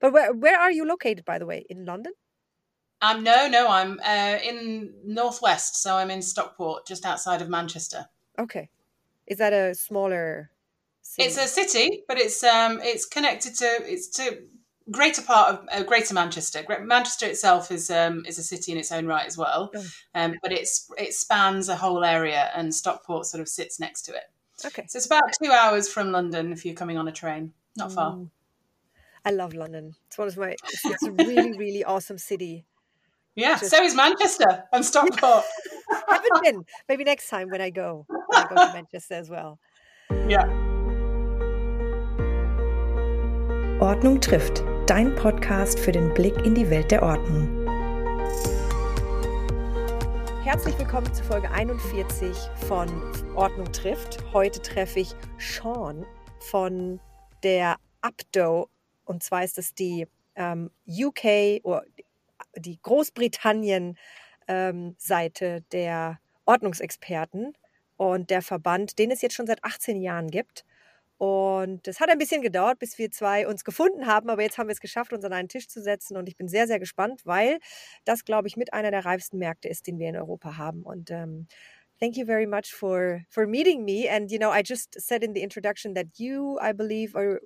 But where where are you located, by the way? In London? Um, no, no, I'm uh, in northwest, so I'm in Stockport, just outside of Manchester. Okay, is that a smaller? City? It's a city, but it's um, it's connected to it's to greater part of uh, Greater Manchester. Manchester itself is um, is a city in its own right as well, oh. um, but it's it spans a whole area, and Stockport sort of sits next to it. Okay, so it's about two hours from London if you're coming on a train. Not far. Mm. I love London. It's one of my. It's a really really awesome city. Yeah, Just... so is Manchester and Stockport. Haven't been. Maybe next time when I go, when I go to Manchester as well. Ja. Ordnung trifft, dein Podcast für den Blick in die Welt der Ordnung. Herzlich willkommen zu Folge 41 von Ordnung trifft. Heute treffe ich Sean von der Abdo. Und zwar ist es die ähm, UK oder die Großbritannien-Seite ähm, der Ordnungsexperten und der Verband, den es jetzt schon seit 18 Jahren gibt. Und es hat ein bisschen gedauert, bis wir zwei uns gefunden haben, aber jetzt haben wir es geschafft, uns an einen Tisch zu setzen. Und ich bin sehr, sehr gespannt, weil das, glaube ich, mit einer der reifsten Märkte ist, den wir in Europa haben. Und ähm, thank you very much for for meeting me. And you know, I just said in the introduction that you, I believe, are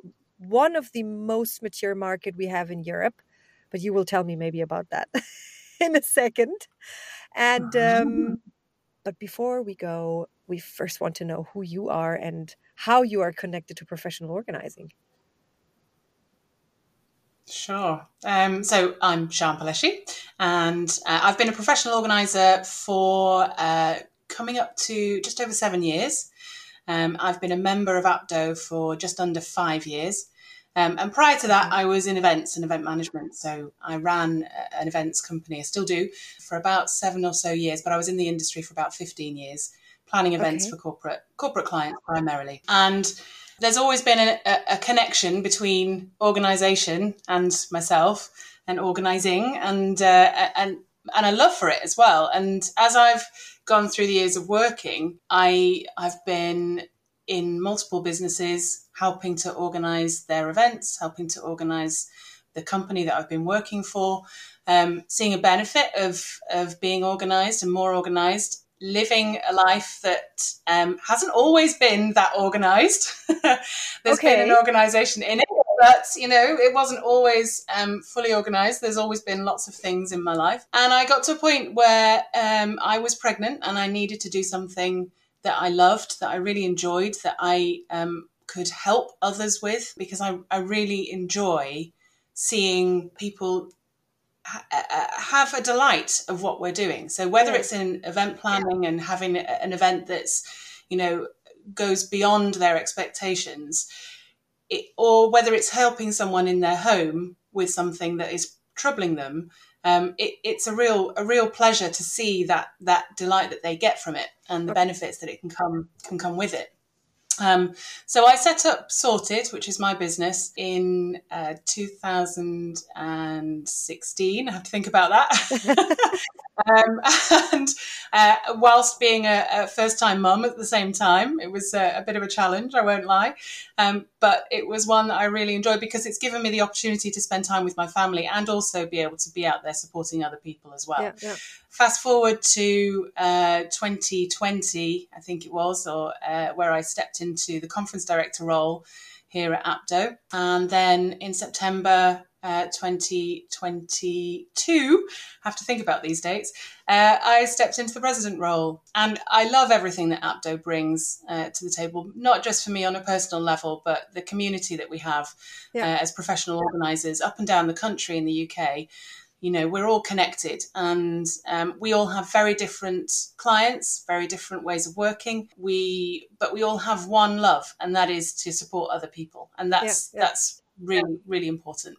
one of the most mature market we have in Europe. but you will tell me maybe about that in a second. And um, but before we go, we first want to know who you are and how you are connected to professional organizing. Sure. Um, so I'm Siân Pelleschi, and uh, I've been a professional organizer for uh, coming up to just over seven years. Um, I've been a member of APDO for just under five years. Um, and prior to that, I was in events and event management. So I ran an events company, I still do, for about seven or so years, but I was in the industry for about 15 years, planning events okay. for corporate corporate clients primarily. And there's always been a, a connection between organization and myself and organizing and uh, and and a love for it as well. And as I've gone through the years of working, I I've been in multiple businesses, helping to organize their events, helping to organize the company that I've been working for, um, seeing a benefit of, of being organized and more organized, living a life that um, hasn't always been that organized. There's okay. been an organization in it, but you know, it wasn't always um, fully organized. There's always been lots of things in my life. And I got to a point where um, I was pregnant and I needed to do something that I loved, that I really enjoyed, that I um, could help others with, because I, I really enjoy seeing people ha- uh, uh, have a delight of what we're doing. So whether it's in event planning and having an event that's, you know, goes beyond their expectations, it, or whether it's helping someone in their home with something that is troubling them, um, it, it's a real a real pleasure to see that that delight that they get from it and the benefits that it can come can come with it. Um, so I set up Sorted, which is my business, in uh, 2016. I have to think about that. um, and uh, whilst being a, a first-time mum at the same time, it was a, a bit of a challenge. I won't lie, um, but it was one that I really enjoyed because it's given me the opportunity to spend time with my family and also be able to be out there supporting other people as well. Yeah, yeah. Fast forward to uh, 2020, I think it was, or uh, where I stepped into the conference director role here at APDO, and then in September uh, 2022, have to think about these dates, uh, I stepped into the president role. And I love everything that APDO brings uh, to the table, not just for me on a personal level, but the community that we have yeah. Uh, as professional organisers up and down the country in the UK. You know, we're all connected and um, we all have very different clients, very different ways of working. We, but we all have one love, and that is to support other people. And that's, yeah, yeah. that's really, really important.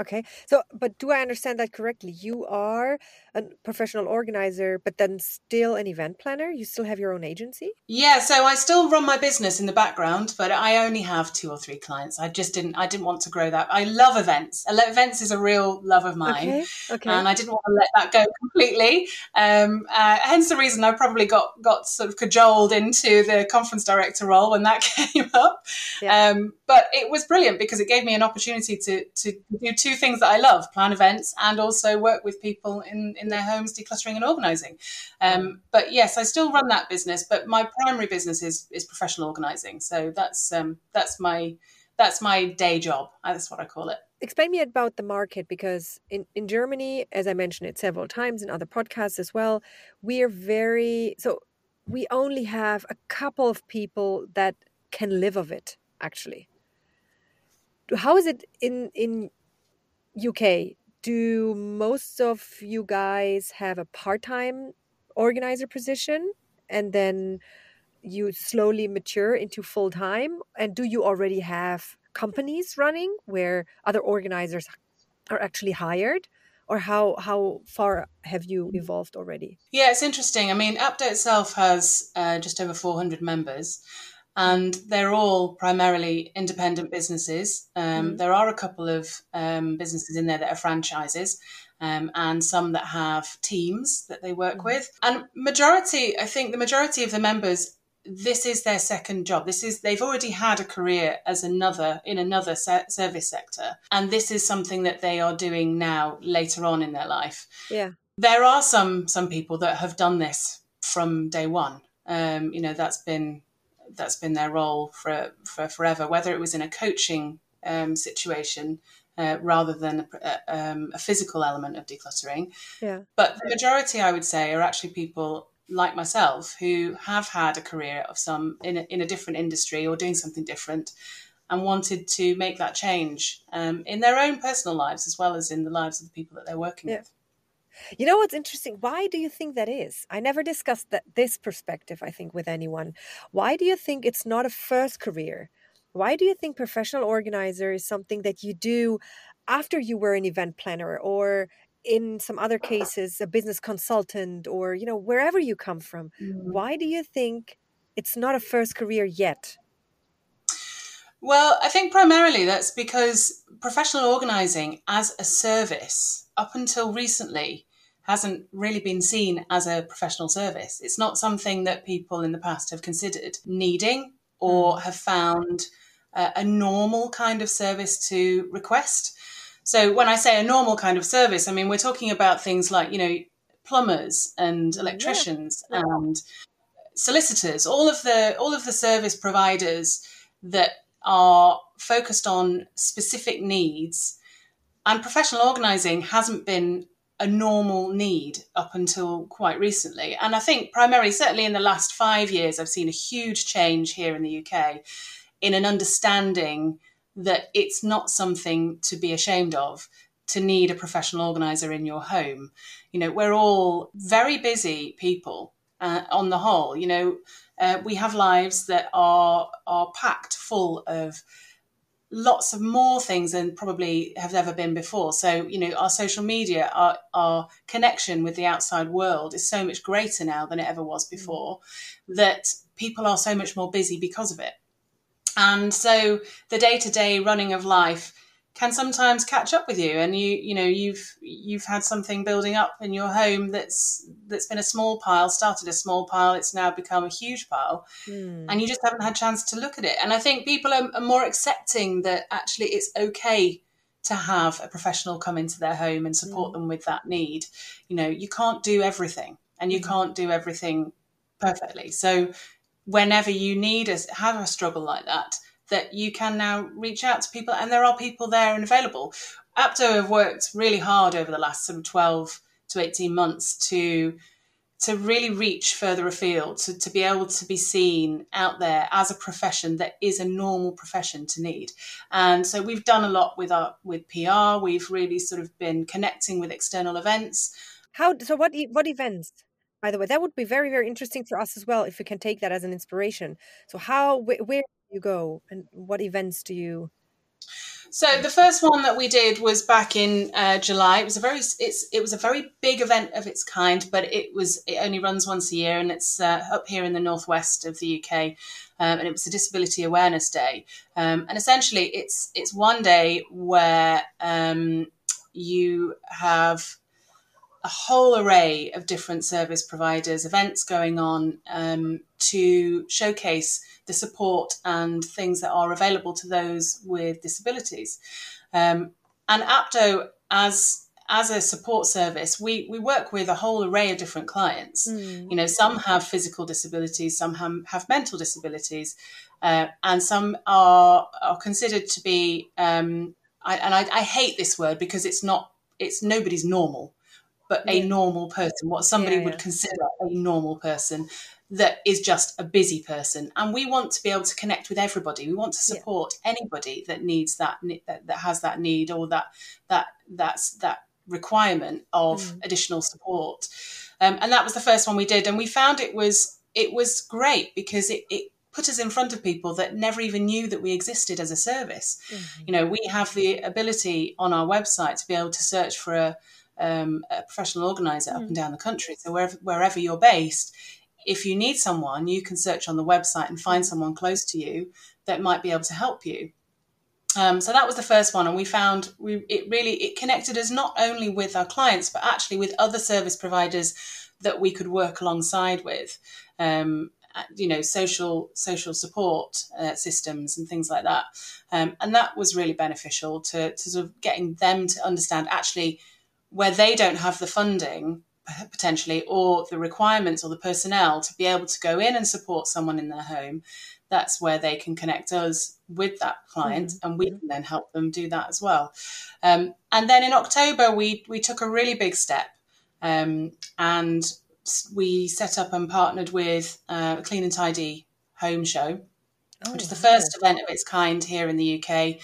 Okay. So, but do I understand that correctly? You are a professional organizer, but then still an event planner? You still have your own agency? Yeah, so I still run my business in the background, but I only have two or three clients. I just didn't I didn't want to grow that. I love events. Events is a real love of mine. Okay. okay. And I didn't want to let that go completely. Um, uh, hence the reason I probably got got sort of cajoled into the conference director role when that came up. Yeah. Um, but it was brilliant because it gave me an opportunity to to do two things that I love: plan events and also work with people in in their homes, decluttering and organising. Um, but yes, I still run that business, but my primary business is is professional organising. So that's um, that's my that's my day job. That's what I call it. Explain me about the market because in, in Germany, as I mentioned it several times in other podcasts as well, we are very so we only have a couple of people that can live of it actually how is it in in UK? Do most of you guys have a part-time organizer position and then you slowly mature into full-time? And do you already have companies running where other organizers are actually hired? Or how how far have you evolved already? Yeah it's interesting. I mean APDO itself has uh, just over 400 members and they're all primarily independent businesses. Um, mm. There are a couple of um, businesses in there that are franchises. Um, and some that have teams that they work mm. with. And majority, I think the majority of the members, this is their second job. This is they've already had a career as another in another se- service sector, and this is something that they are doing now later on in their life. Yeah, there are some some people that have done this from day one. Um, you know, that's been that's been their role for for forever. Whether it was in a coaching um, situation uh, rather than a, um, a, physical element of decluttering. Yeah. But the majority, I would say, are actually people like myself who have had a career of some in a, in a different industry or doing something different and wanted to make that change um, in their own personal lives as well as in the lives of the people that they're working yeah. with. You know what's interesting? Why do you think that is? I never discussed that this perspective, I think, with anyone. Why do you think it's not a first career? Why do you think professional organizer is something that you do after you were an event planner or in some other cases a business consultant or you know wherever you come from? Mm. Why do you think it's not a first career yet? Well, I think primarily that's because professional organizing as a service up until recently hasn't really been seen as a professional service. It's not something that people in the past have considered needing or hmm. have found a normal kind of service to request. So when I say a normal kind of service, I mean we're talking about things like, you know, plumbers and electricians yeah. and solicitors, all of the all of the service providers that are focused on specific needs and professional organizing hasn't been a normal need up until quite recently. And I think primarily, certainly in the last five years, I've seen a huge change here in the UK in an understanding that it's not something to be ashamed of to need a professional organizer in your home. You know, we're all very busy people uh, on the whole. You know, uh, we have lives that are are packed full of lots of more things than probably have ever been before. So, you know, our social media, our, our connection with the outside world is so much greater now than it ever was mm. before that people are so much more busy because of it. And so the day to day running of life can sometimes catch up with you and you you know you've you've had something building up in your home that's that's been a small pile started a small pile it's now become a huge pile mm. and you just haven't had a chance to look at it and i think people are, are, more accepting that actually it's okay to have a professional come into their home and support mm. them with that need you know you can't do everything and you mm. can't do everything perfectly so whenever you need a have a struggle like that that you can now reach out to people and there are people there and available. APDO have worked really hard over the last of 12 to 18 months to to really reach further afield, to, to be able to be seen out there as a profession that is a normal profession to need. And so we've done a lot with our with PR. We've really sort of been connecting with external events. How so what what events? By the way, that would be very very interesting for us as well if we can take that as an inspiration. So how where you go and what events do you so the first one that we did was back in uh, July. It was a very it's it was a very big event of its kind, but it was it only runs once a year, and it's uh, up here in the northwest of the UK, um, and it was a Disability Awareness Day. Um, and essentially, it's it's one day where um, you have a whole array of different service providers, events going on um, to showcase the support and things that are available to those with disabilities. Um, and APDO as as a support service, we, we work with a whole array of different clients. Mm. You know, some have physical disabilities, some have, have mental disabilities, uh, and some are are considered to be. Um, I, and I, I, hate this word because it's not. It's nobody's normal, but yeah. a normal person. What somebody yeah, would consider a normal person that is just a busy person and we want to be able to connect with everybody we want to support yeah. anybody that needs that, that that has that need or that that that's that requirement of mm. additional support. Um, and that was the first one we did, and we found it was it was great because it, it put us in front of people that never even knew that we existed as a service. Mm-hmm. You know, we have the ability on our website to be able to search for a, um, a professional organizer mm. up and mm. down the country. So wherever wherever you're based, if you need someone, you can search on the website and find someone close to you that might be able to help you. Um, so that was the first one, and we found we it really it connected us not only with our clients but actually with other service providers that we could work alongside with. Um, you know, social social support uh, systems and things like that, um, and that was really beneficial to, to sort of getting them to understand actually where they don't have the funding potentially or the requirements or the personnel to be able to go in and support someone in their home that's where they can connect us with that client mm-hmm. and we can then help them do that as well. Um, and then in october we we took a really big step um, and we set up and partnered with uh, a clean and tidy home show oh, which is the first event of its kind here in the uk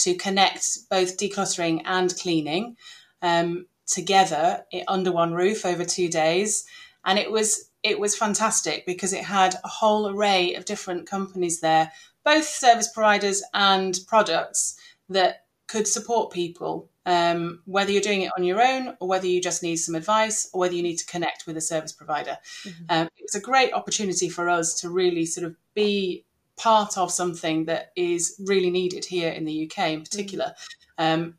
to connect both decluttering and cleaning. Um, together under one roof over two days and it was it was fantastic because it had a whole array of different companies there, both service providers and products that could support people, um, whether you're doing it on your own or whether you just need some advice or whether you need to connect with a service provider. Mm-hmm. Um, it was a great opportunity for us to really sort of be part of something that is really needed here in the UK in particular. Mm-hmm. Um,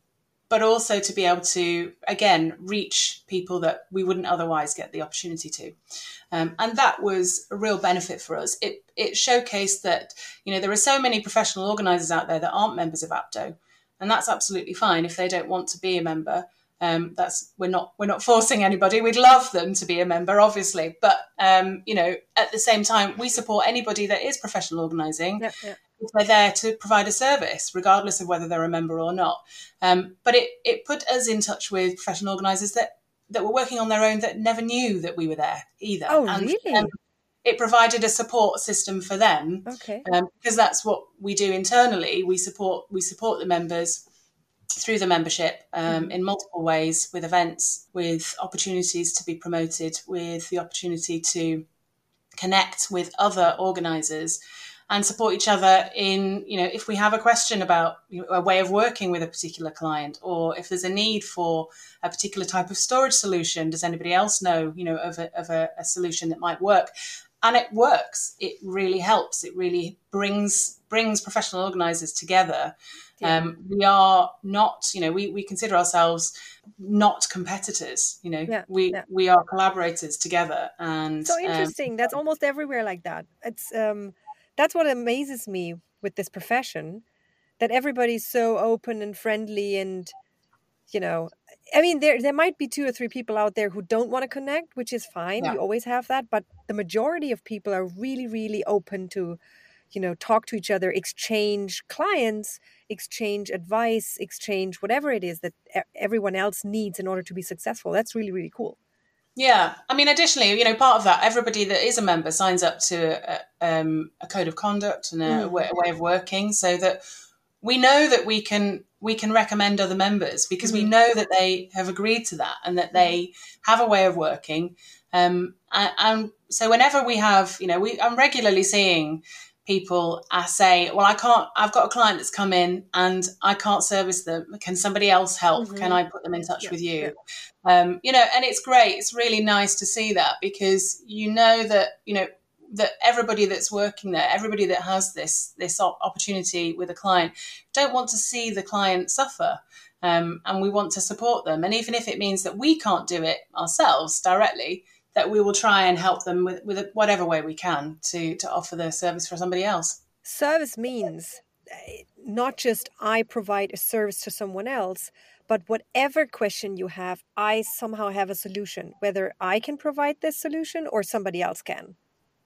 but also to be able to again reach people that we wouldn't otherwise get the opportunity to um, and that was a real benefit for us it it showcased that you know there are so many professional organizers out there that aren't members of APDO and that's absolutely fine if they don't want to be a member um, that's we're not we're not forcing anybody. We'd love them to be a member, obviously, but um, you know, at the same time, we support anybody that is professional organising. Yeah, yeah they're there to provide a service, regardless of whether they're a member or not. Um, but it, it put us in touch with professional organisers that, that were working on their own that never knew that we were there either. Oh, and, really? Um, it provided a support system for them. Okay. Um, because that's what we do internally. We support we support the members through the membership um, mm-hmm. in multiple ways with events, with opportunities to be promoted, with the opportunity to connect with other organisers and support each other in, you know, if we have a question about a way of working with a particular client, or if there's a need for a particular type of storage solution, does anybody else know, you know, of a, of a, a solution that might work? And it works. It really helps. It really brings brings professional organisers together. Yeah. Um, we are not, you know, we, we consider ourselves not competitors. You know, yeah, we yeah. we are collaborators together. And so um, interesting. Um, That's almost everywhere like that. It's um, that's what amazes me with this profession that everybody's so open and friendly and you know i mean there there might be two or three people out there who don't want to connect which is fine yeah. you always have that but the majority of people are really really open to you know talk to each other exchange clients exchange advice exchange whatever it is that everyone else needs in order to be successful that's really really cool yeah, I mean, additionally, you know, part of that, everybody that is a member signs up to a, um, a code of conduct and a, mm. way, a, way, of working, so that we know that we can we can recommend other members because mm. we mm-hmm. know that they have agreed to that and that they have a way of working. Um, and, and so, whenever we have, you know, we I'm regularly seeing people I say, well, I can't, I've got a client that's come in and I can't service them. Can somebody else help? Mm-hmm. Can I put them in touch yeah, with you? Yeah. Um, you know, and it's great. It's really nice to see that because you know that, you know, that everybody that's working there, everybody that has this, this opportunity with a client don't want to see the client suffer. Um, and we want to support them. And even if it means that we can't do it ourselves directly, that we will try and help them with, with whatever way we can to, to offer the service for somebody else. Service means eh, not just I provide a service to someone else, But whatever question you have, I somehow have a solution, whether I can provide this solution or somebody else can.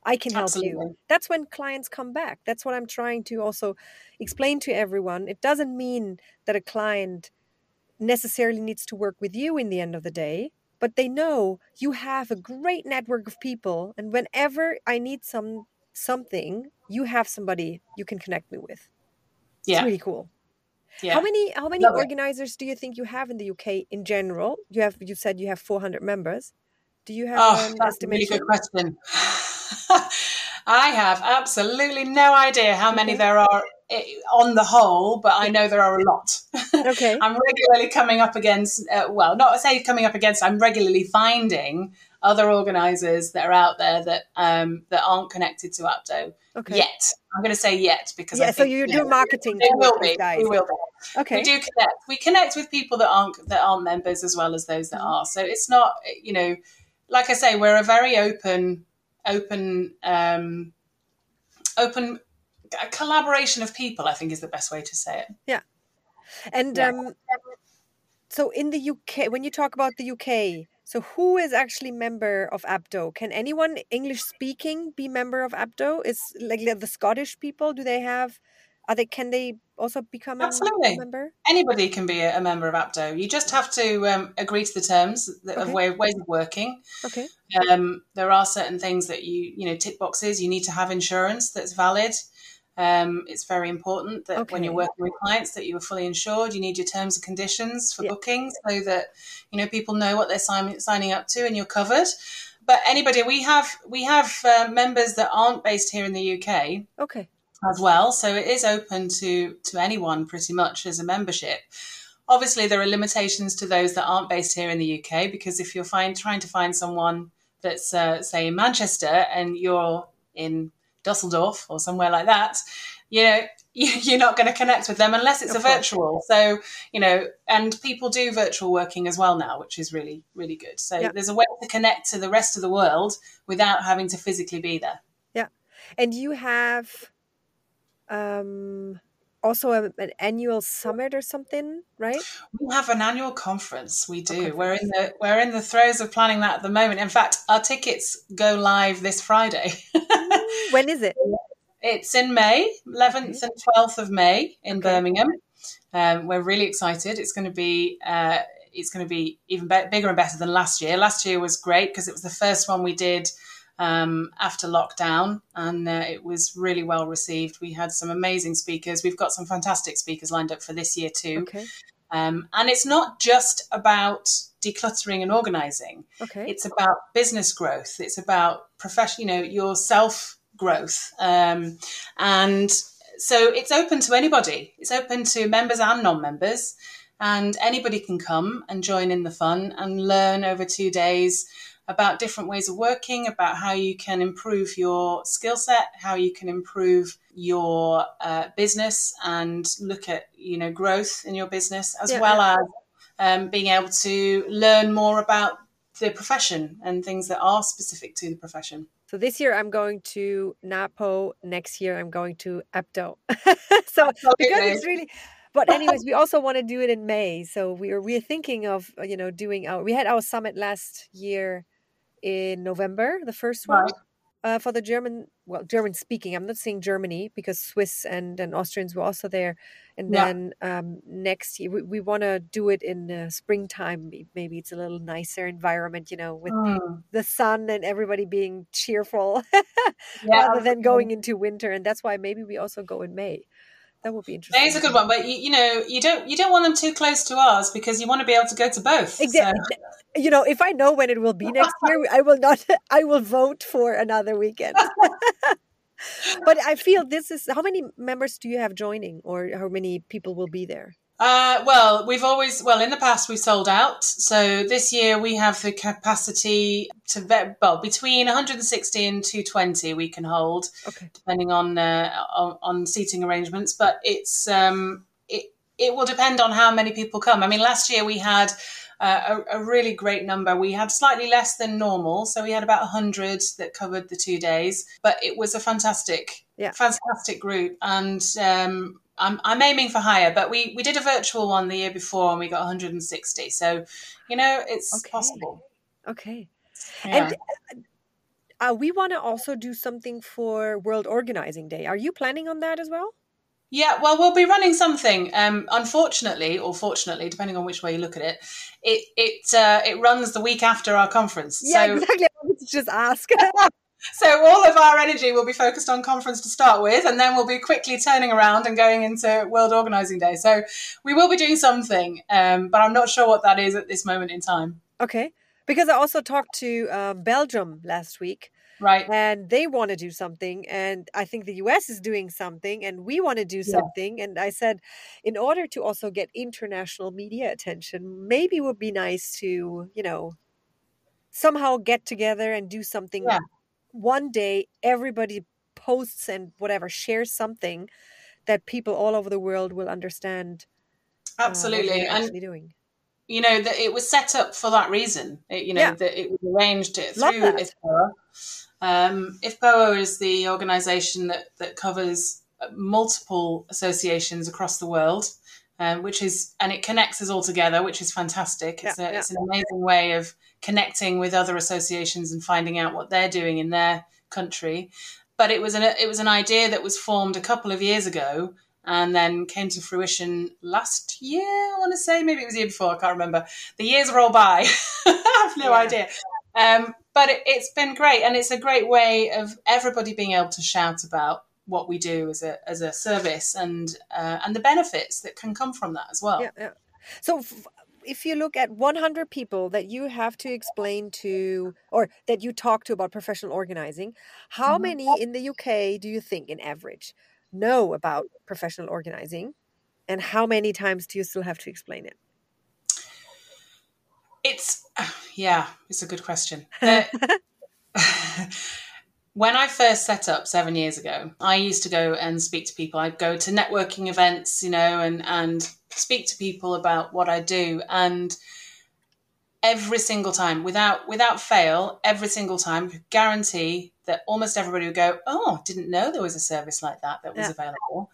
I can help Absolutely. you. That's when clients come back. That's what I'm trying to also explain to everyone. It doesn't mean that a client necessarily needs to work with you in the end of the day, but they know you have a great network of people and whenever I need some something, you have somebody you can connect me with. Yeah. It's really cool. yeah. How many how many Love it. organizers do you think you have in the UK in general? You have you said you have 400 members. Do you have Oh, an that's a really good question. I have absolutely no idea how many there are eh, on the whole, but I know there are a lot. Okay. I'm regularly coming up against, uh, well, not say coming up against, I'm regularly finding other organisers that are out there that um, that aren't connected to APDO Okay. yet. I'm going to say yet because I Yeah, so you you do know, marketing towards will be. guys. We will be. Okay. We do connect. We connect with people that aren't that aren't members as well as those that are. So it's not, you know, like I say, we're a very open, open, um, open a collaboration of people. I think is the best way to say it. Yeah. And Yeah. um, so in the UK, when you talk about the UK, so who is actually member of APDO? Can anyone English speaking be member of APDO? Is like the Scottish people? Do they have? Are they? Can they also become a, a Absolutely. member? Anybody can be a, member of APDO. You just have to um, agree to the terms that- of way, ways of working. Okay. Um, there are certain things that you you know tick boxes. You need to have insurance that's valid. Um, it's very important that when you're working with clients that you are fully insured. You need your terms and conditions for Yeah. bookings so that you know people know what they're signing signing up to and you're covered. But anybody, we have we have uh, members that aren't based here in the UK Okay. as well. So it is open to to anyone pretty much as a membership. Obviously, there are limitations to those that aren't based here in the UK because if you're find, trying to find someone that's uh, say in Manchester and you're in Dusseldorf or somewhere like that, you know you- you're not going to connect with them unless it's Of a course. virtual. So you know, and people do virtual working as well now, which is really really good. So Yeah. there's a way to connect to the rest of the world without having to physically be there. Yeah. And you have um, also a, an annual summit or something, right? We have an annual conference. We do. Okay, we're in the we're in the throes of planning that at the moment. In fact, our tickets go live this Friday. When is it? it's in May, 11th and 12th of May in Okay. Birmingham. Um, we're really excited. It's going to be uh, it's going to be even be- bigger and better than last year. Last year was great because it was the first one we did um, after lockdown, and uh, it was really well received. We had some amazing speakers. We've got some fantastic speakers lined up for this year too. Okay. Um, and it's not just about decluttering and organizing. Okay. It's about business growth. It's about professional, you know, your self growth. Um, and so it's open to anybody. It's open to members and non-members, and anybody can come and join in the fun and learn over two days about different ways of working, about how you can improve your skill set, how you can improve your uh, business, and look at you know growth in your business as Yeah, well as um, being able to learn more about the profession and things that are specific to the profession. So this year I'm going to Napo. Next year I'm going to APDO. so because it's really. But anyways, we also want to do it in May. So we are we're thinking of you know doing our. We had our summit last year in November, the first one uh, for the German. Well, German speaking. I'm not saying Germany because Swiss and and Austrians were also there. And Yeah. then um, next year we, we want to do it in uh, springtime. Maybe it's a little nicer environment, you know, with Mm. the sun and everybody being cheerful Yeah, rather than going into winter and that's why maybe we also go in may that would be interesting That is a good one, but you, you know you don't you don't want them too close to ours because you want to be able to go to both. exactly you know if i know when it will be next year i will not i will vote for another weekend. But i feel this is how many members do you have joining or how many people will be there Uh, well, we've always well in the past we've sold out. So this year we have the capacity to well between 160 and 220 we can hold, okay depending on uh, on, on seating arrangements. But it's um, it it will depend on how many people come. I mean, last year we had. Uh, a, a really great number. We had slightly less than normal, so we had about 100 that covered the two days, but it was a fantastic, Yeah. fantastic group. And um, I'm, I'm aiming for higher, but we, we did a virtual one the year before and we got 160. So, you know, it's Okay. possible. Okay. Yeah. And uh, we want to also do something for World Organizing Day. Are you planning on that as well? Yeah, well, we'll be running something. Um, unfortunately, or fortunately, depending on which way you look at it, it it uh, it runs the week after our conference. Yeah, so, exactly. I wanted to just ask. so all of our energy will be focused on conference to start with, and then we'll be quickly turning around and going into World Organizing Day. So we will be doing something, um, but I'm not sure what that is at this moment in time. okay. Because I also talked to um, Belgium last week Right? and they want to do something. And I think the US is doing something and we want to do Yeah. something. And I said, in order to also get international media attention, maybe it would be nice to, you know, somehow get together and do something Yeah. One day everybody posts and whatever shares something that people all over the world will understand uh, Absolutely, we're and doing. you know that it was set up for that reason. It, you know Yeah. that it was arranged it through. IFPOA. Um, IFPOA is the organisation that that covers uh, multiple associations across the world, um, which is and it connects us all together, which is fantastic. It's, Yeah, a, yeah. it's an amazing way of connecting with other associations and finding out what they're doing in their country. But it was an it was an idea that was formed a couple of years ago and then came to fruition last year. I want to say maybe it was the year before. I can't remember. The years roll by. I have no Yeah. idea. Um, but it, it's been great, and it's a great way of everybody being able to shout about what we do as a as a service and uh, and the benefits that can come from that as well. Yeah, yeah. So f- if you look at 100 people that you have to explain to or that you talk to about professional organizing, how Mhm. many in the UK do you think in average know about professional organizing? And how many times do you still have to explain it? It's yeah, it's a good question. When I first set up seven years ago, I used to go and speak to people. I'd go to networking events, you know, and and speak to people about what I do. And every single time, without without fail, every single time, guarantee that almost everybody would go, "Oh, didn't know there was a service like that that was Yeah. available."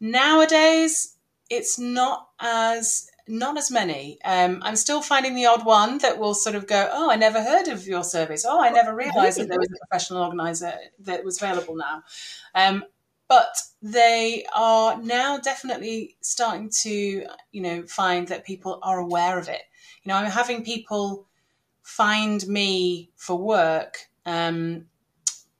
Nowadays, it's not as not as many. Um, I'm still finding the odd one that will sort of go, "Oh, I never heard of your service. Oh, I never realised that there was a professional organizer that was available now." Um, but they are now definitely starting to, you know, find that people are aware of it. You know, I'm having people find me for work um,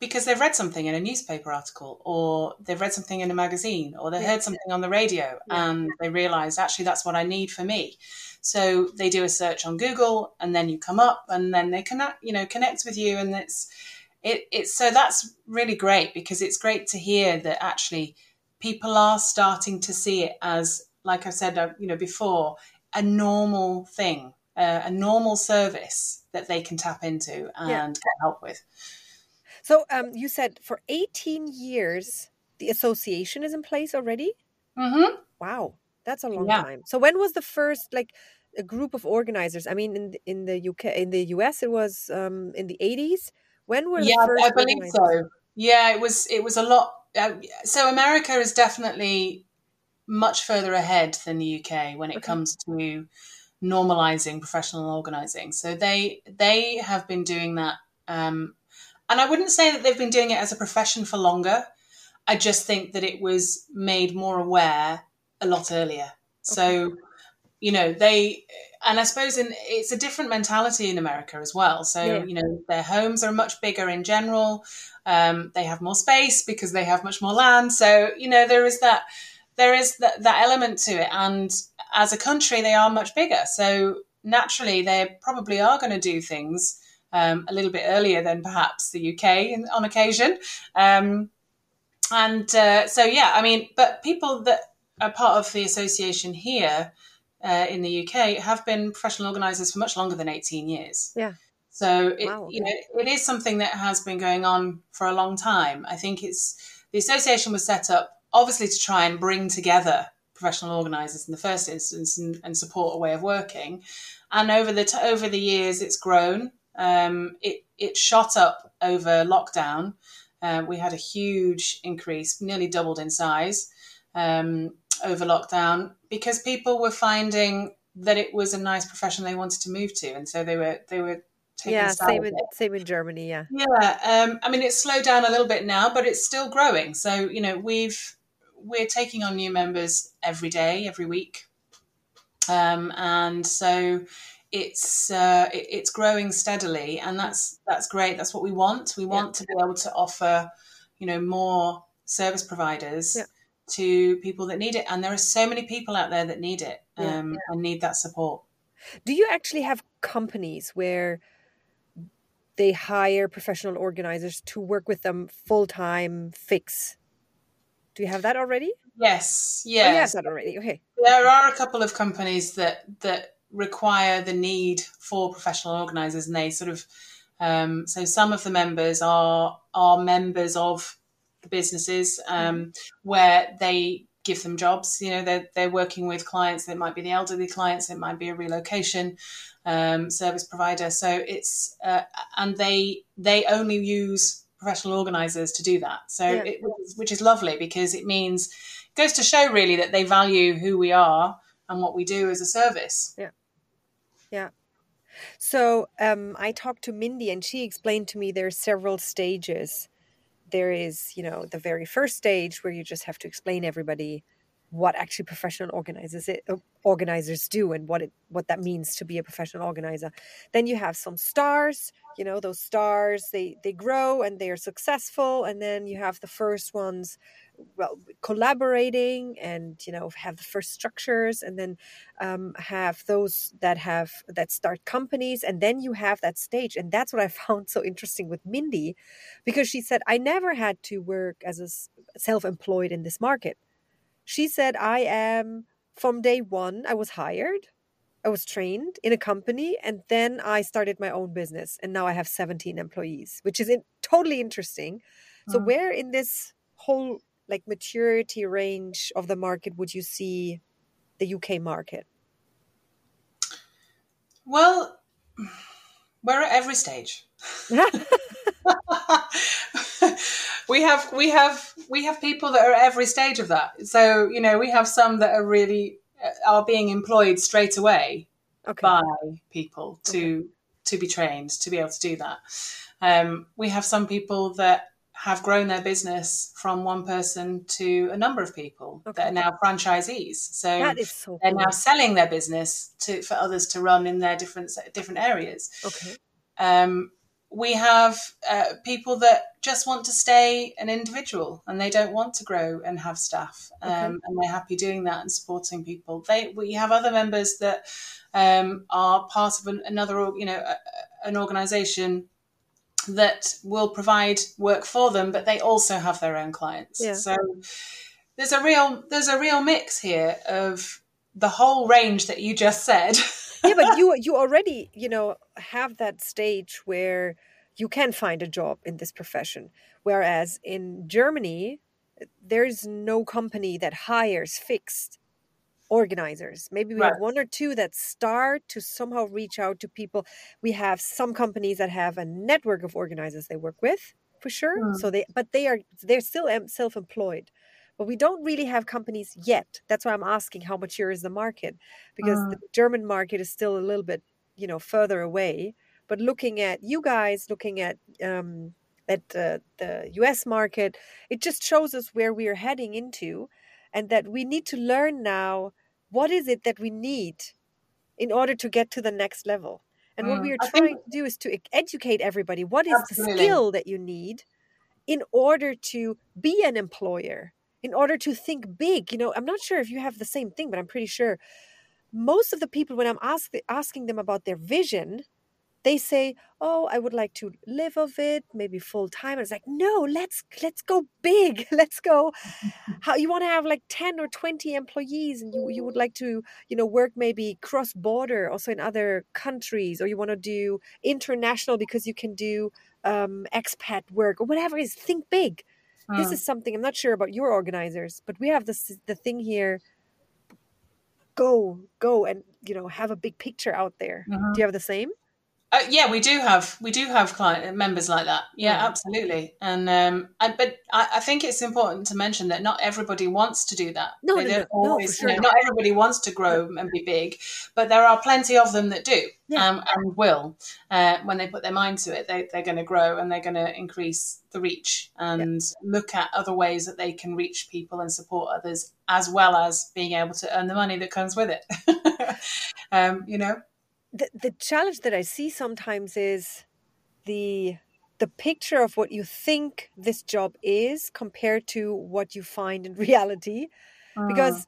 because they've read something in a newspaper article or they've read something in a magazine or they Yeah. heard something on the radio Yeah. and they realize actually that's what I need for me. So they do a search on Google and then you come up and then they connect, you know, connect with you and it's it it's so that's really great because it's great to hear that actually people are starting to see it as like I said, uh, you know, before a normal thing, uh, a normal service that they can tap into and Yeah. get help with. So um, you said for 18 years, the association is in place already? Mm-hmm. Wow, that's a long Yeah. time. So when was the first like a group of organizers? I mean, in the, in the UK, in the US, it was um, in the 80s. When were Yeah, I believe so. Yeah, it was. It was a lot. Uh, so America is definitely much further ahead than the UK when it Okay. comes to normalizing professional organizing. So they they have been doing that, um, and I wouldn't say that they've been doing it as a profession for longer. I just think that it was made more aware a lot earlier. So, you know, they and I suppose in it's a different mentality in America as well. So, Yeah. you know, their homes are much bigger in general. Um, they have more space because they have much more land. So, you know, there is that there is that, that element to it. And as a country, they are much bigger. So naturally, they probably are going to do things um, a little bit earlier than perhaps the UK in, on occasion. Um, and uh, so, yeah, I mean, but people that are part of the association here uh, in the UK have been professional organisers for much longer than 18 years. Yeah. So it, Wow, you know, it is something that has been going on for a long time. I think it's the association was set up obviously to try and bring together professional organisers in the first instance and, and support a way of working. And over the t- over the years, it's grown. Um, it it shot up over lockdown. Uh, we had a huge increase, nearly doubled in size. um, over lockdown because people were finding that it was a nice profession they wanted to move to, and so they were they were taking Yeah, same in same in Germany. Yeah. Yeah, um, I mean it's slowed down a little bit now, but it's still growing. So you know we've we're taking on new members every day, every week, um, and so it's uh, it, it's growing steadily, and that's that's great. That's what we want. We want to be able to offer you know more service providers Yeah. To people that need it, and there are so many people out there that need it Yeah. um, and need that support. Do you actually have companies where they hire professional organizers to work with them full time fix? Do you have that already? Yes, Oh, yes. that already. Okay. There are a couple of companies that that require the need for professional organisers, and they sort of um, so some of the members are are members of the businesses um, where they give them jobs. You know, they're they're working with clients. It might be the elderly clients. It might be a relocation um, service provider. So it's uh, and they they only use professional organisers to do that. So Yeah. it, which is lovely because it means goes to show really that they value who we are and what we do as a service. Yeah. Yeah. So um, I talked to Mindy, and she explained to me there are several stages. There is, you know, the very first stage where you just have to explain everybody what actually professional organizers it, uh, organizers do and what it what that means to be a professional organizer. Then you have some stars, you know, those stars they they grow and they are successful, and then you have the first ones, well, collaborating and you know have the first structures, and then um, have those that have that start companies and then you have that stage. And that's what i found so interesting with mindy because she said i never had to work as a self-employed in this market. She said i am from day one i was hired i was trained in a company and then i started my own business and now i have 17 employees which is in, totally interesting. So Mm. where in this whole like maturity range of the market would you see the uk market Well, we're at every stage. we have we have we have people that are at every stage of that. So you know we have some that are really uh, are being employed straight away okay by people to to be trained to be able to do that. Um, we have some people that have grown their business from one person to a number of people Okay. that are now franchisees. So That is so they're cool. now selling their business to for others to run in their different different areas. Okay. Um, we have uh, people that just want to stay an individual and they don't want to grow and have staff, um, Okay. and they're happy doing that and supporting people. They we have other members that um, are part of an, another, you know, a, an organisation that will provide work for them, but they also have their own clients. Yeah. So there's a real there's a real mix here of the whole range that you just said. yeah, but you you already you know have that stage where you can find a job in this profession, whereas in Germany there's no company that hires fixed organizers. Maybe we have one or two that start to somehow reach out to people. We have some companies that have a network of organizers they work with for sure. Mm. So they but they are they're still self-employed. But we don't really have companies yet. That's why I'm asking how mature is the market because Mm. the German market is still a little bit, you know, further away. But looking at you guys, looking at um, at uh, the U.S. market, it just shows us where we are heading into, and that we need to learn now what is it that we need in order to get to the next level. And what Mm, we are I think- trying to do is to educate everybody. What is the skill that you need in order to be an employer? In order to think big, you know, I'm not sure if you have the same thing, but I'm pretty sure most of the people, when I'm ask, asking them about their vision, they say, "Oh, I would like to live of it, maybe full time." And it's like, no, let's let's go big. Let's go. How you want to have like ten or twenty employees, and you you would like to you know work maybe cross border, also in other countries, or you want to do international because you can do um, expat work or whatever it is. Think big. This Mm. is something I'm not sure about your organizers, but we have this the thing here. Go, go, and you know have a big picture out there. Mhm. Do you have the same? Uh, yeah, we do have we do have client members like that. Yeah, yeah. absolutely. And um, I, but I, I, think it's important to mention that not everybody wants to do that. No, they no, no, always, no, sure. you know, not everybody wants to grow and be big, but there are plenty of them that do yeah. um, and will uh, when they put their mind to it. They, they're going to grow and they're going to increase the reach and yeah. look at other ways that they can reach people and support others, as well as being able to earn the money that comes with it. um, you know the, the challenge that I see sometimes is the the picture of what you think this job is compared to what you find in reality uh. because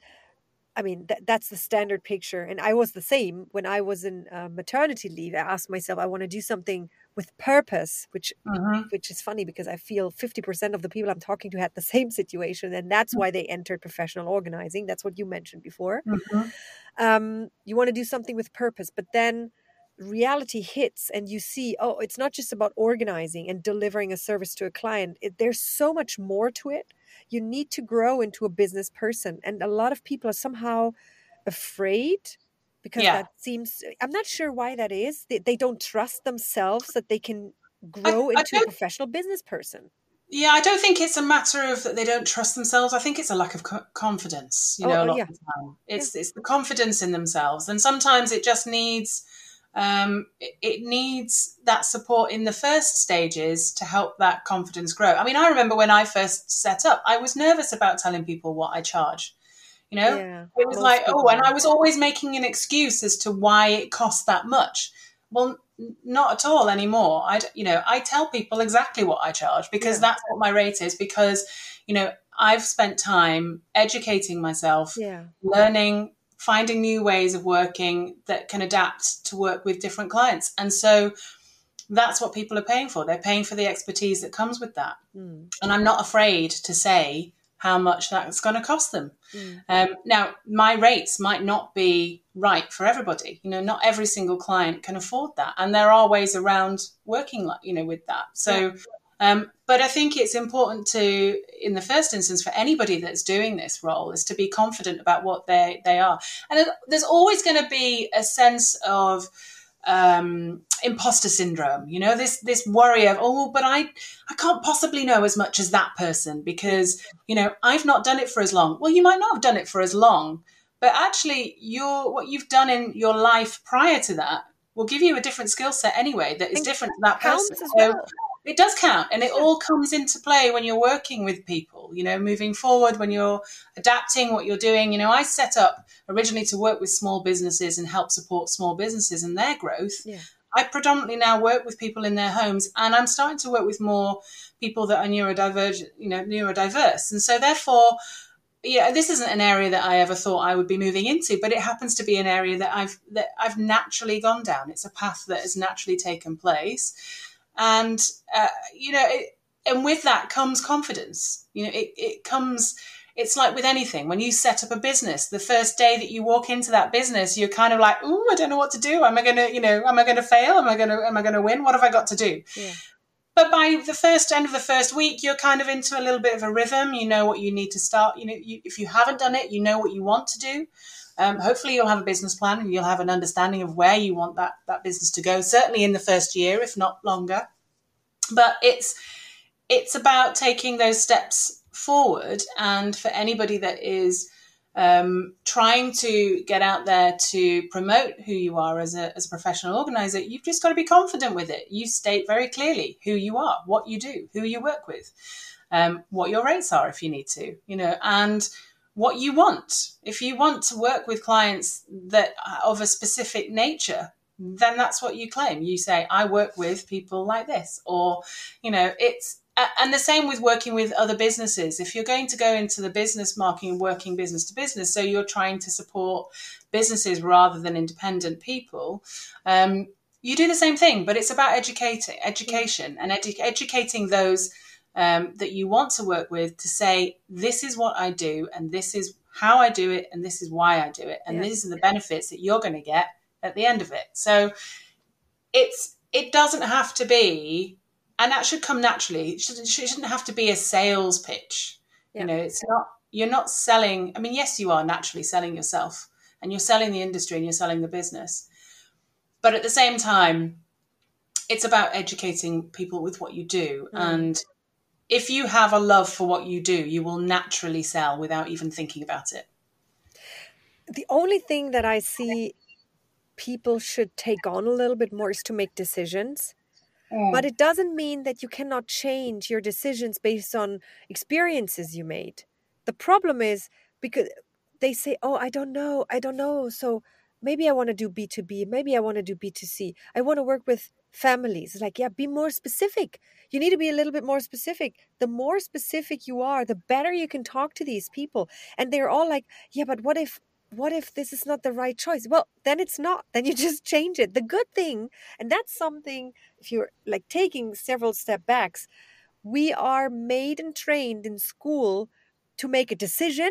I mean, th- that's the standard picture. And I was the same when I was in uh, maternity leave. I asked myself, I want to do something with purpose, which uh-huh. which is funny because I feel 50% of the people I'm talking to had the same situation. And that's mm. why they entered professional organizing. That's what you mentioned before. Uh-huh. Um, you want to do something with purpose, but then reality hits and you see, oh, it's not just about organizing and delivering a service to a client. It, there's so much more to it you need to grow into a business person and a lot of people are somehow afraid because yeah. that seems i'm not sure why that is they, they don't trust themselves that they can grow I, into I a professional business person yeah i don't think it's a matter of that they don't trust themselves i think it's a lack of co- confidence you know oh, a lot yeah. of the time it's yeah. it's the confidence in themselves and sometimes it just needs um, it, it, needs that support in the first stages to help that confidence grow. I mean, I remember when I first set up, I was nervous about telling people what I charge. You know, yeah, it was like, oh, and I was always making an excuse as to why it cost that much. Well, not at all anymore. I, you know, I tell people exactly what I charge because yeah. that's what my rate is. Because, you know, I've spent time educating myself, yeah. learning finding new ways of working that can adapt to work with different clients. And so that's what people are paying for. They're paying for the expertise that comes with that. Mm. And I'm not afraid to say how much that's going to cost them. Mm. Um, now, my rates might not be right for everybody. You know, not every single client can afford that, and there are ways around working, like you know, with that. So, yeah. Um, but I think it's important to, in the first instance, for anybody that's doing this role, is to be confident about what they they are. And there's always going to be a sense of um, imposter syndrome. You know, this this worry of oh, but I I can't possibly know as much as that person because you know I've not done it for as long. Well, you might not have done it for as long, but actually, your what you've done in your life prior to that will give you a different skill set anyway that is different to that person. Well. So it does count and it all comes into play when you're working with people you know moving forward when you're adapting what you're doing. You know i set up originally to work with small businesses and help support small businesses and their growth. Yeah. i predominantly now work with people in their homes and i'm starting to work with more people that are neurodivergent you know neurodiverse. And so therefore yeah, this isn't an area that I ever thought I would be moving into, but it happens to be an area that I've that I've naturally gone down. It's a path that has naturally taken place, and uh, you know it, and with that comes confidence. You know it, it comes it's like with anything. When you set up a business the first day that you walk into that business you're kind of like oh i don't know what to do. Am i going to you know am i going to fail? Am i going to am i going to win? What have i got to do? Yeah. but by the first end of the first week you're kind of into a little bit of a rhythm. You know what you need to start. You know you, if you haven't done it you know what you want to do um, hopefully you'll have a business plan and you'll have an understanding of where you want that that business to go certainly in the first year if not longer but it's it's about taking those steps forward and for anybody that is um, trying to get out there to promote who you are as a, as a professional organizer, you've just got to be confident with it. You state very clearly who you are, what you do, who you work with, um, what your rates are if you need to, you know, and what you want. If you want to work with clients that of a specific nature, then that's what you claim. You say, I work with people like this, or, you know, it's, and the same with working with other businesses. If you're going to go into the business market and working business to business, so you're trying to support businesses rather than independent people, um, you do the same thing, but it's about educating, education, and edu- educating those um, that you want to work with to say, this is what I do, and this is how I do it, and this is why I do it, and yeah. these are the benefits that you're going to get at the end of it. So it's it doesn't have to be, and that should come naturally. It shouldn't, it shouldn't have to be a sales pitch. Yeah. You know, it's not. You're not selling. I mean, yes, you are naturally selling yourself, and you're selling the industry, and you're selling the business. But at the same time, it's about educating people with what you do mm. and if you have a love for what you do you will naturally sell without even thinking about it the only thing that i see people should take on a little bit more is to make decisions mm. but it doesn't mean that you cannot change your decisions based on experiences you made the problem is because they say oh i don't know i don't know so maybe I want to do B2B, maybe I want to do B2C. I want to work with families. It's like, yeah, be more specific. You need to be a little bit more specific. The more specific you are, the better you can talk to these people. And they're all like, yeah, but what if what if this is not the right choice? Well, then it's not. Then you just change it. The good thing, and that's something if you're like taking several step backs, we are made and trained in school to make a decision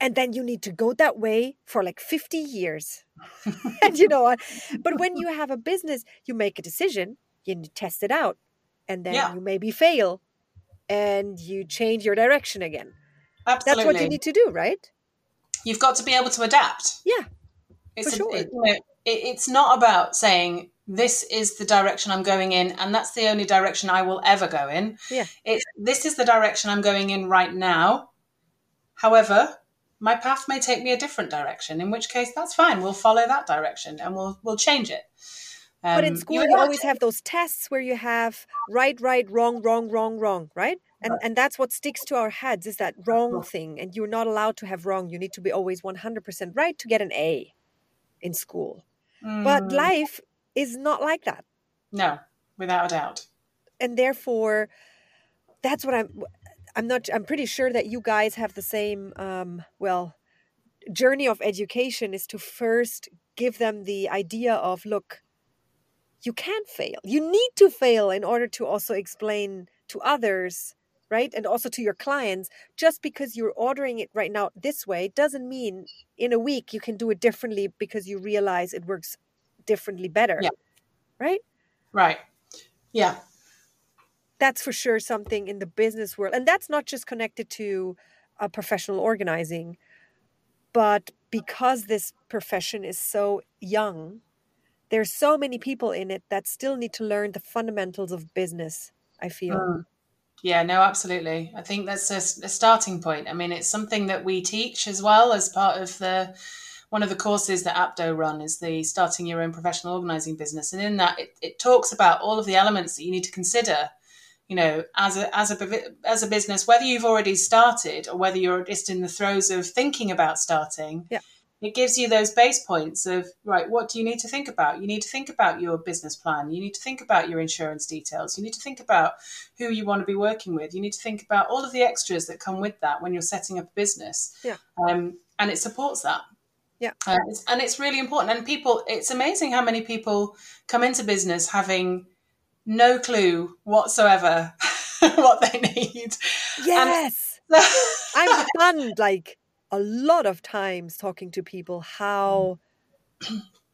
and then you need to go that way for like 50 years and you know what? but when you have a business you make a decision you test it out and then yeah. you maybe fail and you change your direction again Absolutely. that's what you need to do right you've got to be able to adapt yeah it's for sure. it, you know, it, it's not about saying this is the direction I'm going in, and that's the only direction I will ever go in. Yeah. It's this is the direction I'm going in right now. However, my path may take me a different direction, in which case that's fine. We'll follow that direction and we'll we'll change it. Um, but in um, school, you, you always have those tests where you have right, right, wrong, wrong, wrong, wrong, right? And and that's what sticks to our heads is that wrong thing. And you're not allowed to have wrong. You need to be always 100% right to get an A in school. Mm. But life is not like that. No, without a doubt. And therefore, that's what I'm I'm not. I'm pretty sure that you guys have the same. Um, well, journey of education is to first give them the idea of look, you can't fail. You need to fail in order to also explain to others, right, and also to your clients. Just because you're ordering it right now this way doesn't mean in a week you can do it differently because you realize it works differently better. Yeah. Right. Right. Yeah that's for sure something in the business world and that's not just connected to a professional organizing but because this profession is so young there's so many people in it that still need to learn the fundamentals of business i feel. Mm. yeah no absolutely. I think that's a, a, starting point. I mean it's something that we teach as well as part of the one of the courses that APDO run is the starting your own professional organizing business and in that it, it talks about all of the elements that you need to consider you know, as a as a as a business, whether you've already started or whether you're just in the throes of thinking about starting, yeah. it gives you those base points of right. What do you need to think about? You need to think about your business plan. You need to think about your insurance details. You need to think about who you want to be working with. You need to think about all of the extras that come with that when you're setting up a business. Yeah, um, and it supports that. Yeah. Uh, and it's really important. And people, it's amazing how many people come into business having no clue whatsoever what they need. Um, yes. And- I'm stunned like a lot of times talking to people how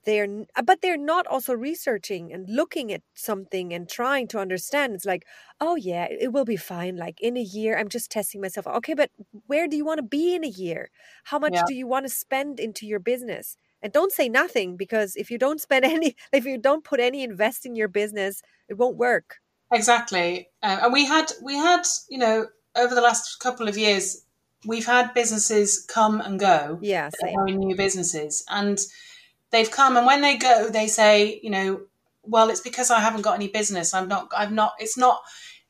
they're but they're not also researching and looking at something and trying to understand it's like oh yeah it will be fine like in a year i'm just testing myself okay but where do you want to be in a year how much yeah. do you want to spend into your business and don't say nothing because if you don't spend any if you don't put any invest in your business it won't work. Exactly. Um, and we had we had you know over the last couple of years we've had businesses come and go yeah new businesses. And they've come and when they go they say you know well it's because i haven't got any business. I'm not i've not it's not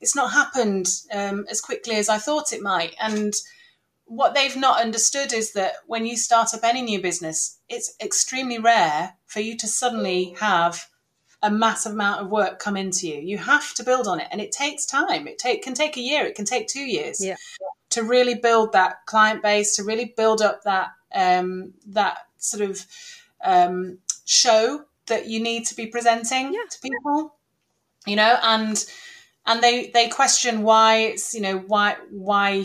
it's not happened um, as quickly as i thought it might. And what they've not understood is that when you start up any new business, it's extremely rare for you to suddenly have a massive amount of work come into you. You have to build on it, and it takes time. It take can take a year. It can take two years yeah. to really build that client base, to really build up that um, that sort of um, show that you need to be presenting yeah. to people. You know, and and they they question why it's you know why why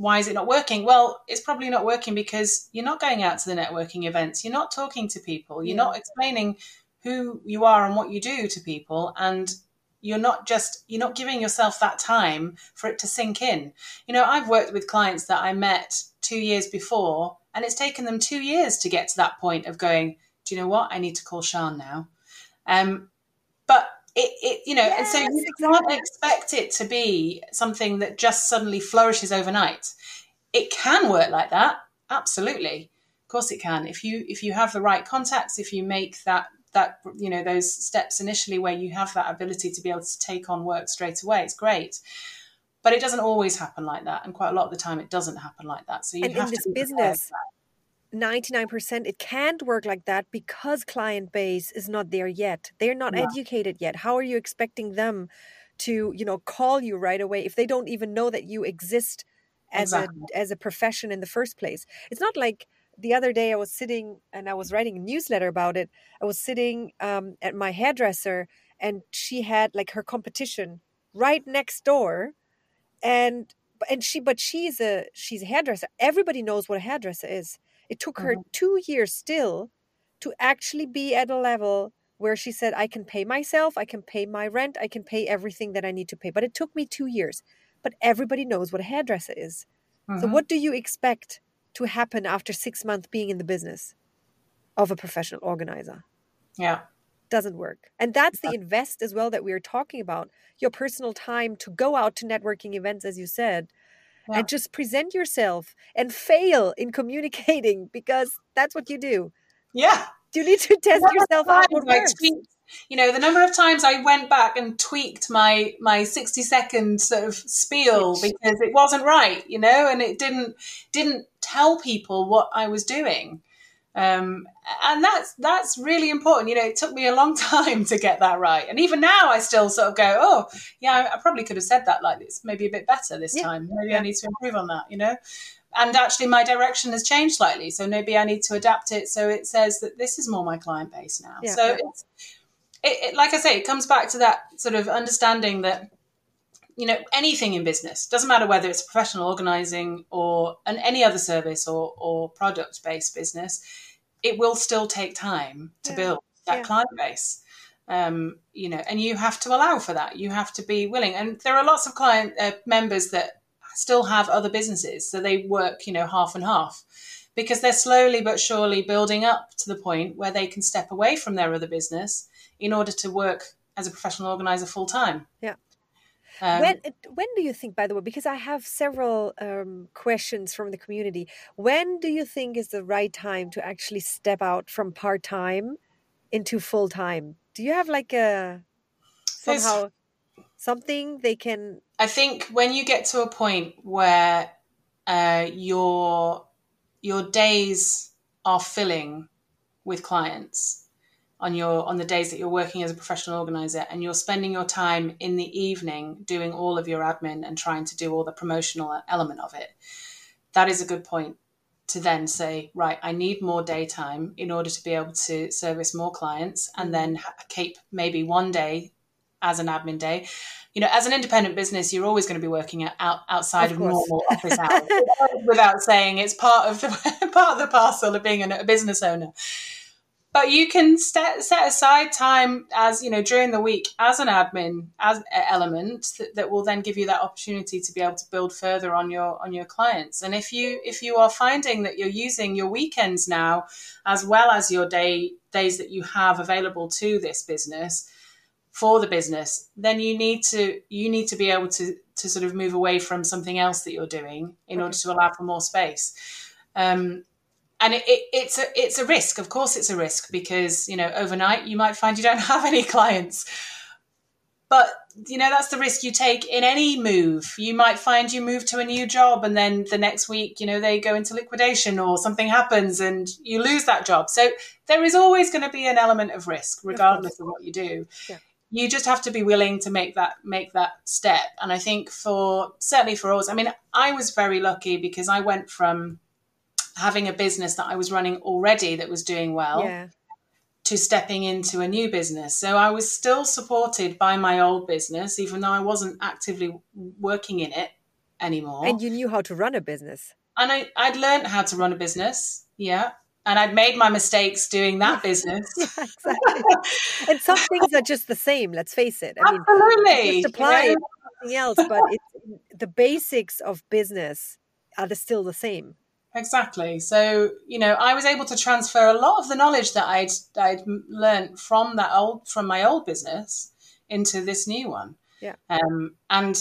why is it not working? Well, it's probably not working because you're not going out to the networking events. You're not talking to people. You're yeah. not explaining who you are and what you do to people. And you're not just, you're not giving yourself that time for it to sink in. You know, I've worked with clients that I met two years before, and it's taken them two years to get to that point of going, do you know what? I need to call Siân now. Um, but it, it you know, and so you exactly. can't expect it to be something that just suddenly flourishes overnight. It can work like that, absolutely. Of course, it can. If you if you have the right contacts, if you make that that you know those steps initially where you have that ability to be able to take on work straight away, it's great. But it doesn't always happen like that, and quite a lot of the time, it doesn't happen like that. So you And in have this to business. 99% it can't work like that because client base is not there yet. They're not No. educated yet. How are you expecting them to you know call you right away if they don't even know that you exist as Exactly. a as a profession in the first place? It's not like the other day i was sitting and i was writing a newsletter about it. I was sitting um, at my hairdresser and she had like her competition right next door and and she but she's a she's a hairdresser. Everybody knows what a hairdresser is it took her Mhm. two years still to actually be at a level where she said i can pay myself i can pay my rent i can pay everything that i need to pay but it took me two years but everybody knows what a hairdresser is so Mhm. what do you expect to happen after six months being in the business of a professional organizer Yeah. doesn't work. And that's the invest as well that we are talking about. Your personal time to go out to networking events, as you said, Yeah. and just present yourself and fail in communicating because that's what you do. Yeah. You need to test of yourself out what times I works. tweaked- you know, the number of times I went back and tweaked my my sixty second sort of spiel because it wasn't right, you know, and it didn't didn't tell people what I was doing. Um, and that's that's really important. You know, it took me a long time to get that right, and even now I still sort of go, "Oh, yeah, I, probably could have said that like this, maybe a bit better this Yeah, time. Maybe yeah. I need to improve on that." You know, and actually my direction has changed slightly so maybe i need to adapt it so it says that this is more my client base now Yeah, so it's it, it, like i say it comes back to that sort of understanding that you know anything in business. Doesn't matter whether it's professional organizing or an, any other service or, or product based business it will still take time to Yeah, build that yeah. client base. Um, you know and you have to allow for that. You have to be willing. And there are lots of client uh, members that still have other businesses so they work you know half and half because they're slowly but surely building up to the point where they can step away from their other business in order to work as a professional organizer full time. Yeah. Um, when when do you think by the way because i have several um, questions from the community when do you think is the right time to actually step out from part-time into full-time? Do you have like a somehow something they can I think when you get to a point where uh, your your days are filling with clients on your on the days that you're working as a professional organizer and you're spending your time in the evening doing all of your admin and trying to do all the promotional element of it that is a good point to then say right i need more daytime in order to be able to service more clients and mm-hmm. then ha- keep maybe one day as an admin day. You know, as an independent business, you're always going to be working out, out outside Of of, normal office hours without, saying it's part of the part of the parcel of being a business owner. But you can set, set aside time as you know during the week as an admin as element that, that will then give you that opportunity to be able to build further on your on your clients. And if you if you are finding that you're using your weekends now as well as your day days that you have available to this business for the business, then you need to you need to be able to to sort of move away from something else that you're doing in order to allow for more space. Um, and it, it, it's a it's a risk. Of course, it's a risk because you know overnight you might find you don't have any clients. But you know that's the risk you take in any move. You might find you move to a new job and then the next week, you know, they go into liquidation or something happens and you lose that job. So there is always going to be an element of risk, regardless of, what you do. Yeah. You just have to be willing to make that make that step. And I think for certainly for us, I mean, I was very lucky because I went from having a business that I was running already that was doing well yeah to stepping into a new business. So I was still supported by my old business, even though I wasn't actively working in it anymore. and you knew how to run a business and I, I'd learned how to run a business. Yeah. And I'd made my mistakes doing that business. yeah exactly and some things are just the same let's face it i mean Absolutely. just apply you know? something else but it's the basics of business are the, still the same Exactly. So, you know, I was able to transfer a lot of the knowledge that I'd I'd learned from that old from my old business into this new one. Yeah. Um, and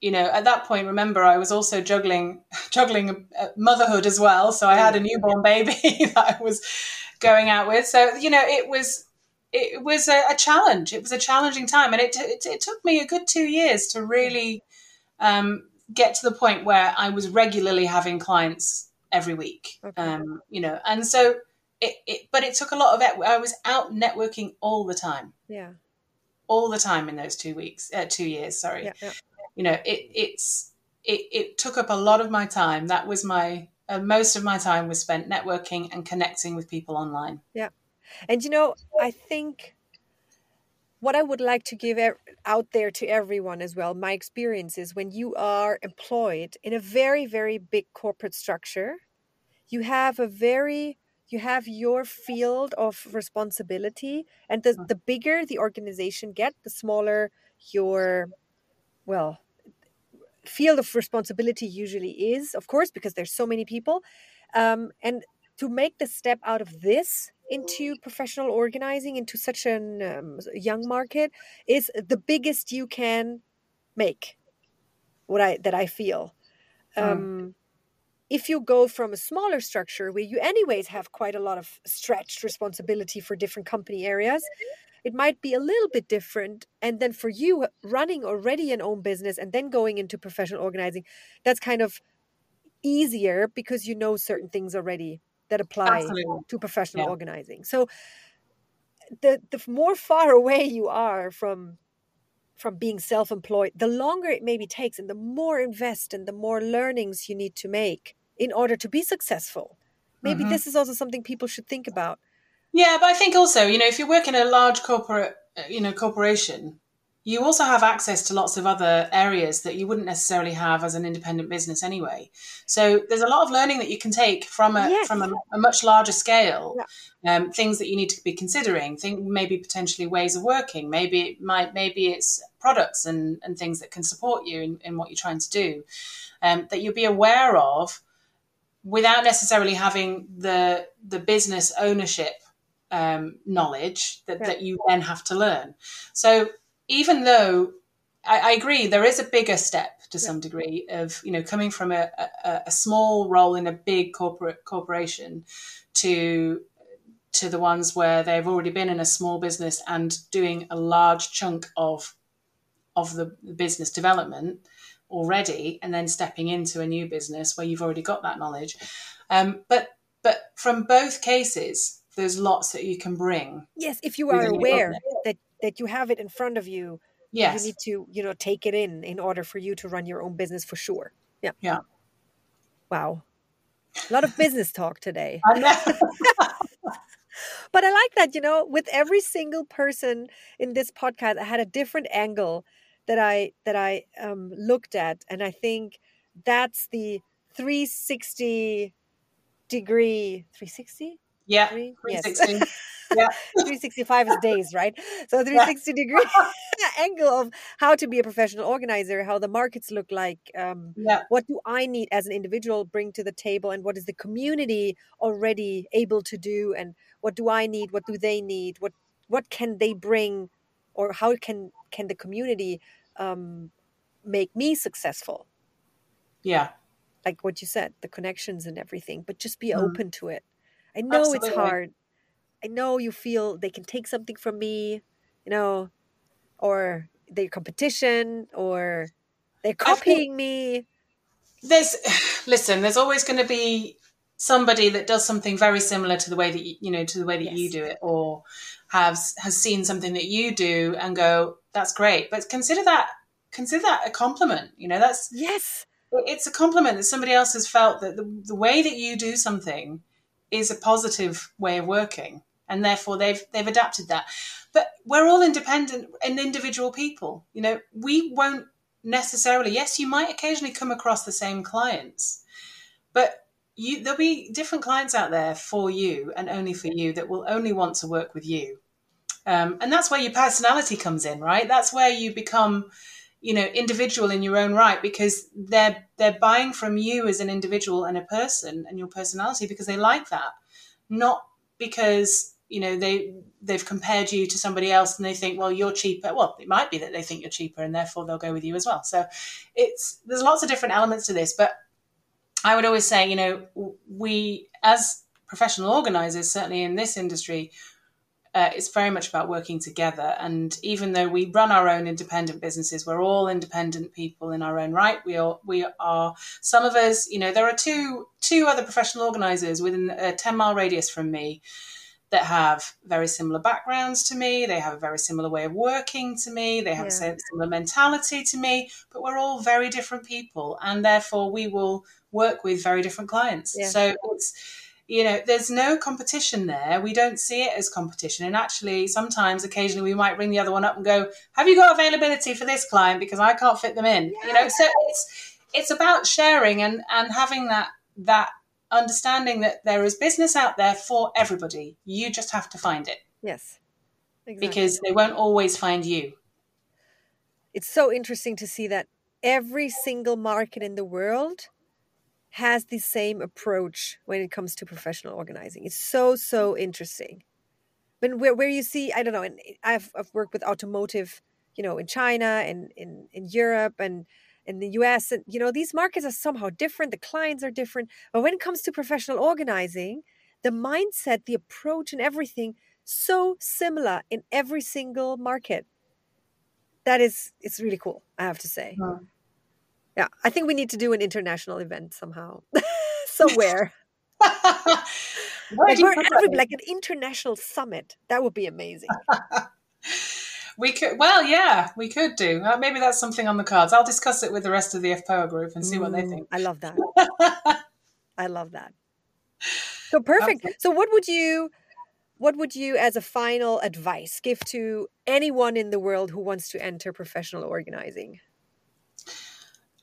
you know, at that point, remember, I was also juggling juggling motherhood as well. So I had a newborn baby that I was going out with. So you know, it was it was a, a challenge. It was a challenging time, and it, it, it took me a good two years to really um, get to the point where I was regularly having clients every week. Okay. Um, you know, and so it, it, but it took a lot of it. I was out networking all the time, Yeah. all the time in those two weeks, uh, two years. Sorry, Yeah. Yeah. you know, it, it's it, it took up a lot of my time. That was my uh, most of my time was spent networking and connecting with people online. Yeah. And you know, I think what I would like to give out there to everyone as well, my experience is when you are employed in a very, very big corporate structure, you have a very you have your field of responsibility and the, the bigger the organization get the smaller your well field of responsibility usually is of course because there's so many people. Um, and to make the step out of this into professional organizing into such a um, young market is the biggest you can make what i that i feel. Um, if you go from a smaller structure where you anyways have quite a lot of stretched responsibility for different company areas it might be a little bit different and then for you running already an own business and then going into professional organizing that's kind of easier because you know certain things already that apply Absolutely. to professional Yeah. organizing so the the more far away you are from from being self-employed the longer it maybe takes and the more invest and the more learnings you need to make in order to be successful maybe Mhm. this is also something people should think about Yeah, but I think also, you know, if you work in a large corporate, uh, you know, corporation, you also have access to lots of other areas that you wouldn't necessarily have as an independent business anyway. So there's a lot of learning that you can take from a Yes. from a, a much larger scale. Um, things that you need to be considering. Think maybe potentially ways of working. Maybe it might maybe it's products and, and things that can support you in, in what you're trying to do. Um, that you'll be aware of without necessarily having the the business ownership um, knowledge that, Yeah. that you then have to learn. So even though I, I agree, there is a bigger step to some degree of you know coming from a, a, a small role in a big corporate corporation to to the ones where they've already been in a small business and doing a large chunk of of the business development already and then stepping into a new business where you've already got that knowledge. Um, but but from both cases there's lots that you can bring yes if you are aware that that you have it in front of you yes you need to you know take it in in order for you to run your own business for sure. Yeah. Yeah. wow. A lot of business talk today. But i like that you know with every single person in this podcast i had a different angle that i that i um, looked at and i think that's the 360 degree 360 yeah Three? Yes. yeah 365 is days, right? So 360 degree angle of how to be a professional organizer, how the markets look like, um, yeah what do I need as an individual bring to the table, and what is the community already able to do, and what do I need, what do they need, what what can they bring, or how can can the community um, make me successful? yeah Like what you said, the connections and everything, but just be Mm. open to it. I know it's hard. I know you feel they can take something from me, you know, or they're competition, or they're copying me. there's listen there's always going to be somebody that does something very similar to the way that you, you know to the way that you do it or has has seen something that you do and go that's great but consider that consider that a compliment you know that's Yes, it's a compliment that somebody else has felt that the, the way that you do something is a positive way of working and therefore they've they've adapted that. But we're all independent and individual people you know? We won't necessarily yes you might occasionally come across the same clients but you there'll be different clients out there for you and only for you that will only want to work with you. Um, and that's where your personality comes in right? That's where you become you know individual in your own right because they're they're buying from you as an individual and a person and your personality because they like that not because you know they they've compared you to somebody else and they think well you're cheaper. Well it might be that they think you're cheaper and therefore they'll go with you as well. So it's there's lots of different elements to this but i would always say you know we as professional organizers certainly in this industry uh, it's very much about working together. And even though we run our own independent businesses, we're all independent people in our own right. We are, we are some of us, you know, there are two two other professional organisers within a ten mile radius from me that have very similar backgrounds to me. They have a very similar way of working to me. They have yeah. a similar mentality to me. But we're all very different people, and therefore we will work with very different clients. Yeah. So it's you know there's no competition there. We don't see it as competition. And actually sometimes occasionally we might ring the other one up and go have you got availability for this client? Because i can't fit them in. Yeah. you know so it's it's about sharing and and having that that understanding that there is business out there for everybody. You just have to find it. Yes. Exactly. because they won't always find you. It's so interesting to see that every single market in the world has the same approach when it comes to professional organizing. It's so so mm-hmm. interesting. But where where you see, I don't know, and I've I've worked with automotive, you know, in China and in in Europe and in the US, and you know, these markets are somehow different. The clients are different. But when it comes to professional organizing, the mindset, the approach, and everything so similar in every single market. That is, it's really cool. I have to say. Yeah yeah i think we need to do an international event somehow somewhere. Like, every, like an international summit. That would be amazing. We could well yeah we could do. Uh, maybe that's something on the cards. I'll discuss it with the rest of the fpoa group and see mm, what they think. I love that. I love that. So perfect. Okay. so what would you what would you as a final advice give to anyone in the world who wants to enter professional organizing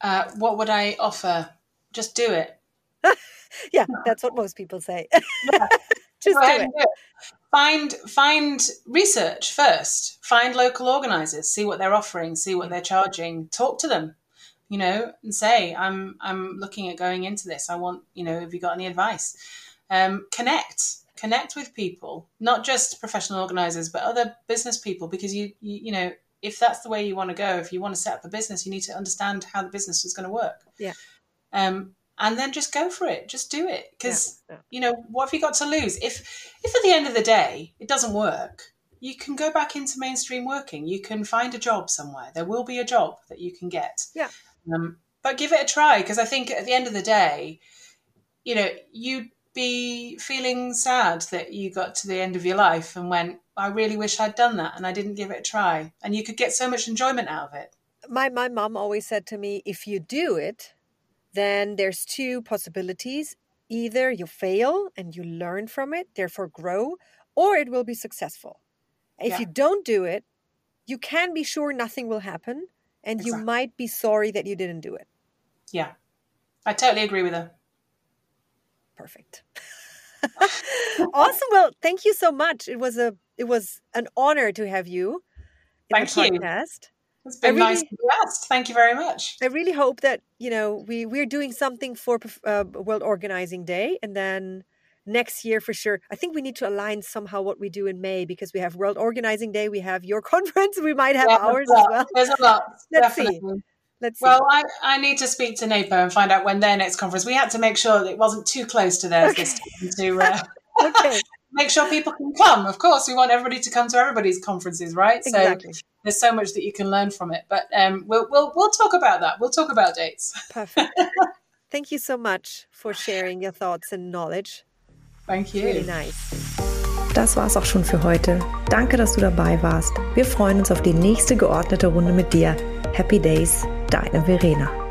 uh, what would I offer? Just do it. yeah, that's what most people say. Just do it. it. Find find research first. Find local organisers. See what they're offering. See what they're charging. Talk to them. You know, and say, "I'm I'm looking at going into this. I want you know, have you got any advice?" Um, connect connect with people, not just professional organisers, but other business people, because you, you you know if that's the way you want to go, if you want to set up a business, you need to understand how the business is going to work. Yeah. Um, and then just go for it. Just do it because yeah, yeah. you know what have you got to lose? If if at the end of the day it doesn't work, you can go back into mainstream working. You can find a job somewhere. There will be a job that you can get. Yeah. Um, but give it a try because I think at the end of the day, you know, you'd be feeling sad that you got to the end of your life and went, I really wish I'd done that and I didn't give it a try. And you could get so much enjoyment out of it. My my mom always said to me, if you do it, then there's two possibilities. Either you fail and you learn from it, therefore grow, or it will be successful. If yeah. you don't do it, you can be sure nothing will happen and exactly. you might be sorry that you didn't do it. Yeah. I totally agree with her. Perfect. awesome. Well, thank you so much. It was a it was an honor to have you in thank the podcast. You. It's been really, nice to be asked. Thank you very much. I really hope that you know we we're doing something for uh, World Organizing Day, and then next year for sure. I think we need to align somehow what we do in May because we have World Organizing Day, we have your conference, we might have yeah, ours as well. There's a lot. Let's definitely. see. Let's see. Well, I, I need to speak to NAPO and find out when their next conference. We had to make sure that it wasn't too close to theirs okay. this time to uh, okay. make sure people can come. Of course, we want everybody to come to everybody's conferences, right? Exactly. So there's so much that you can learn from it. But um, we'll we'll we'll talk about that. We'll talk about dates. Perfect. Thank you so much for sharing your thoughts and knowledge. Thank you. Really nice. Das war's auch schon für heute. Danke, dass du dabei warst. Wir freuen uns auf die nächste geordnete Runde mit dir. Happy Days, deine Verena.